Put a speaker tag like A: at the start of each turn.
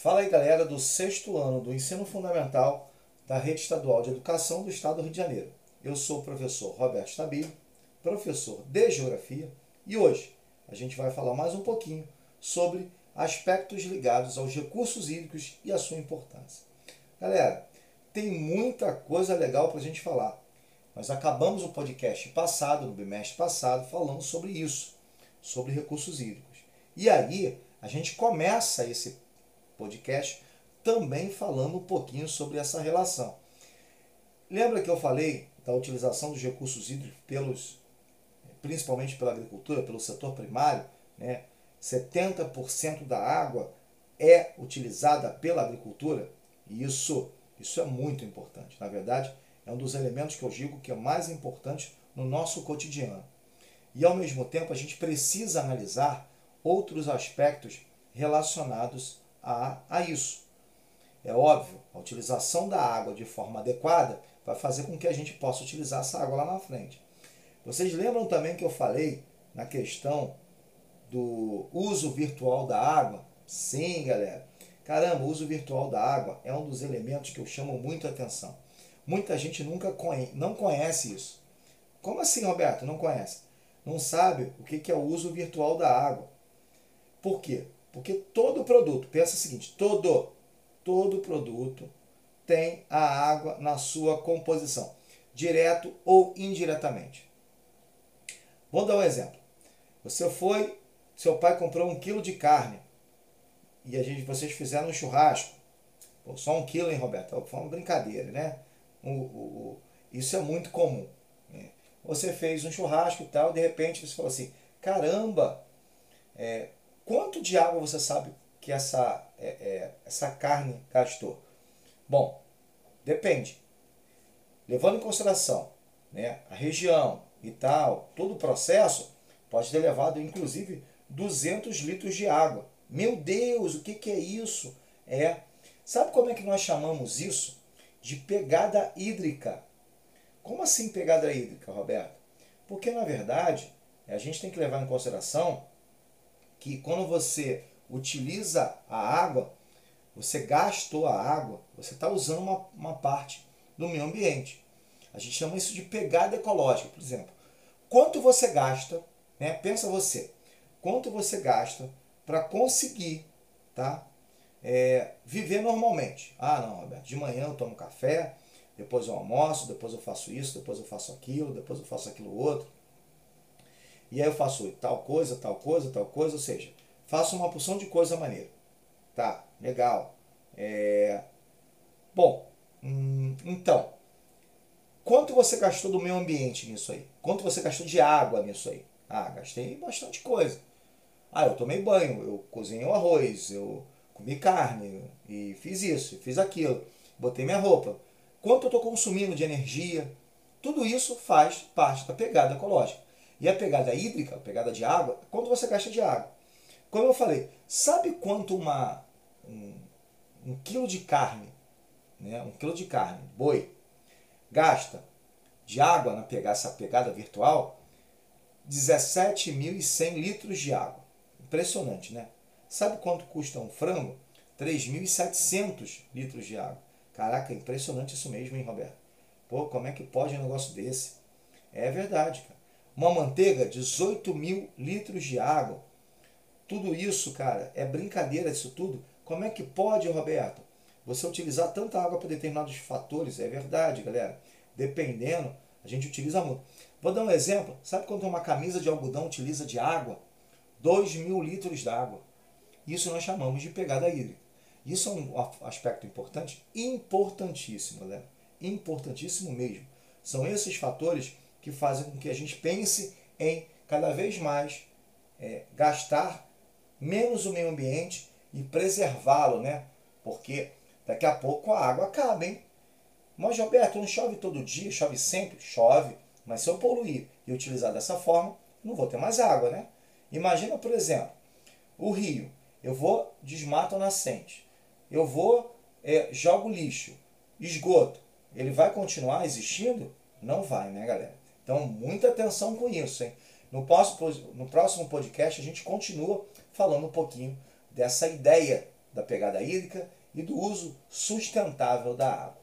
A: Fala aí, galera, do sexto ano do ensino fundamental da Rede Estadual de Educação do Estado do Rio de Janeiro. Eu sou o professor Roberto Stabile, professor de Geografia, e hoje a gente vai falar mais um pouquinho sobre aspectos ligados aos recursos hídricos e a sua importância. Galera, tem muita coisa legal para a gente falar. Nós acabamos o podcast passado, no bimestre passado, falando sobre isso, sobre recursos hídricos. E aí, a gente começa esse podcast, também falando um pouquinho sobre essa relação. Lembra que eu falei da utilização dos recursos hídricos pelos, principalmente pela agricultura, pelo setor primário, né? 70% da água é utilizada pela agricultura, e isso, isso é muito importante. Na verdade, é um dos elementos que eu digo que é mais importante no nosso cotidiano. E ao mesmo tempo, a gente precisa analisar outros aspectos relacionados a, a isso. É óbvio, a utilização da água de forma adequada vai fazer com que a gente possa utilizar essa água lá na frente. Vocês lembram também que eu falei na questão do uso virtual da água? Sim, galera. Caramba, o uso virtual da água é um dos elementos que eu chamo muito a atenção. Muita gente nunca conhece, não conhece isso. Como assim, Roberto? Não conhece? Não sabe o que é o uso virtual da água. Por quê? Porque todo produto, pensa o seguinte, todo, todo produto tem a água na sua composição, direto ou indiretamente. Vou dar um exemplo. Você foi, seu pai comprou um quilo de carne e a gente, vocês fizeram um churrasco. Pô, só um quilo, hein, Roberto? Foi uma brincadeira, né? O, o, o, isso é muito comum. Né? Você fez um churrasco e tal, de repente você falou assim: caramba, é, Quanto de água você sabe que essa, é, é, essa carne gastou? Bom, depende. Levando em consideração né, a região e tal, todo o processo, pode ter levado inclusive 200 litros de água. Meu Deus, o que, que é isso? É, sabe como é que nós chamamos isso? De pegada hídrica. Como assim pegada hídrica, Roberto? Porque na verdade a gente tem que levar em consideração que quando você utiliza a água, você gastou a água, você está usando uma, uma parte do meio ambiente. A gente chama isso de pegada ecológica, por exemplo. Quanto você gasta, né? pensa você, quanto você gasta para conseguir tá? É, viver normalmente. Ah, não, Roberto, de manhã eu tomo café, depois eu almoço, depois eu faço isso, depois eu faço aquilo, depois eu faço aquilo outro. E aí eu faço tal coisa, tal coisa, tal coisa, ou seja, faço uma porção de coisa maneira. Tá, legal. É... Bom, hum, então, quanto você gastou do meio ambiente nisso aí? Quanto você gastou de água nisso aí? Ah, gastei bastante coisa. Ah, eu tomei banho, eu cozinhei o arroz, eu comi carne e fiz isso, fiz aquilo, botei minha roupa. Quanto eu estou consumindo de energia? Tudo isso faz parte da pegada ecológica. E a pegada hídrica, a pegada de água, quanto você gasta de água. Como eu falei, sabe quanto uma, um, um quilo de carne, né, um quilo de carne, boi, gasta de água na pegar essa pegada virtual? 17.100 litros de água. Impressionante, né? Sabe quanto custa um frango? 3.700 litros de água. Caraca, impressionante isso mesmo, hein, Roberto? Pô, como é que pode um negócio desse? É verdade, cara. Uma manteiga, 18 mil litros de água. Tudo isso, cara, é brincadeira isso tudo. Como é que pode, Roberto, você utilizar tanta água para determinados fatores? É verdade, galera. Dependendo, a gente utiliza muito. Vou dar um exemplo. Sabe quanto uma camisa de algodão utiliza de água? 2 mil litros de água. Isso nós chamamos de pegada hídrica. Isso é um aspecto importante, importantíssimo, galera. Importantíssimo mesmo. São esses fatores que fazem com que a gente pense em cada vez mais é, gastar menos o meio ambiente e preservá-lo, né? Porque daqui a pouco a água acaba, hein? Mas, Roberto, não chove todo dia, chove sempre? Chove. Mas se eu poluir e utilizar dessa forma, não vou ter mais água, né? Imagina, por exemplo, o rio. Eu vou, desmato a nascente. Eu vou, é, jogo lixo, esgoto. Ele vai continuar existindo? Não vai, né, galera? Então, muita atenção com isso. Hein? No, próximo, no próximo podcast, a gente continua falando um pouquinho dessa ideia da pegada hídrica e do uso sustentável da água.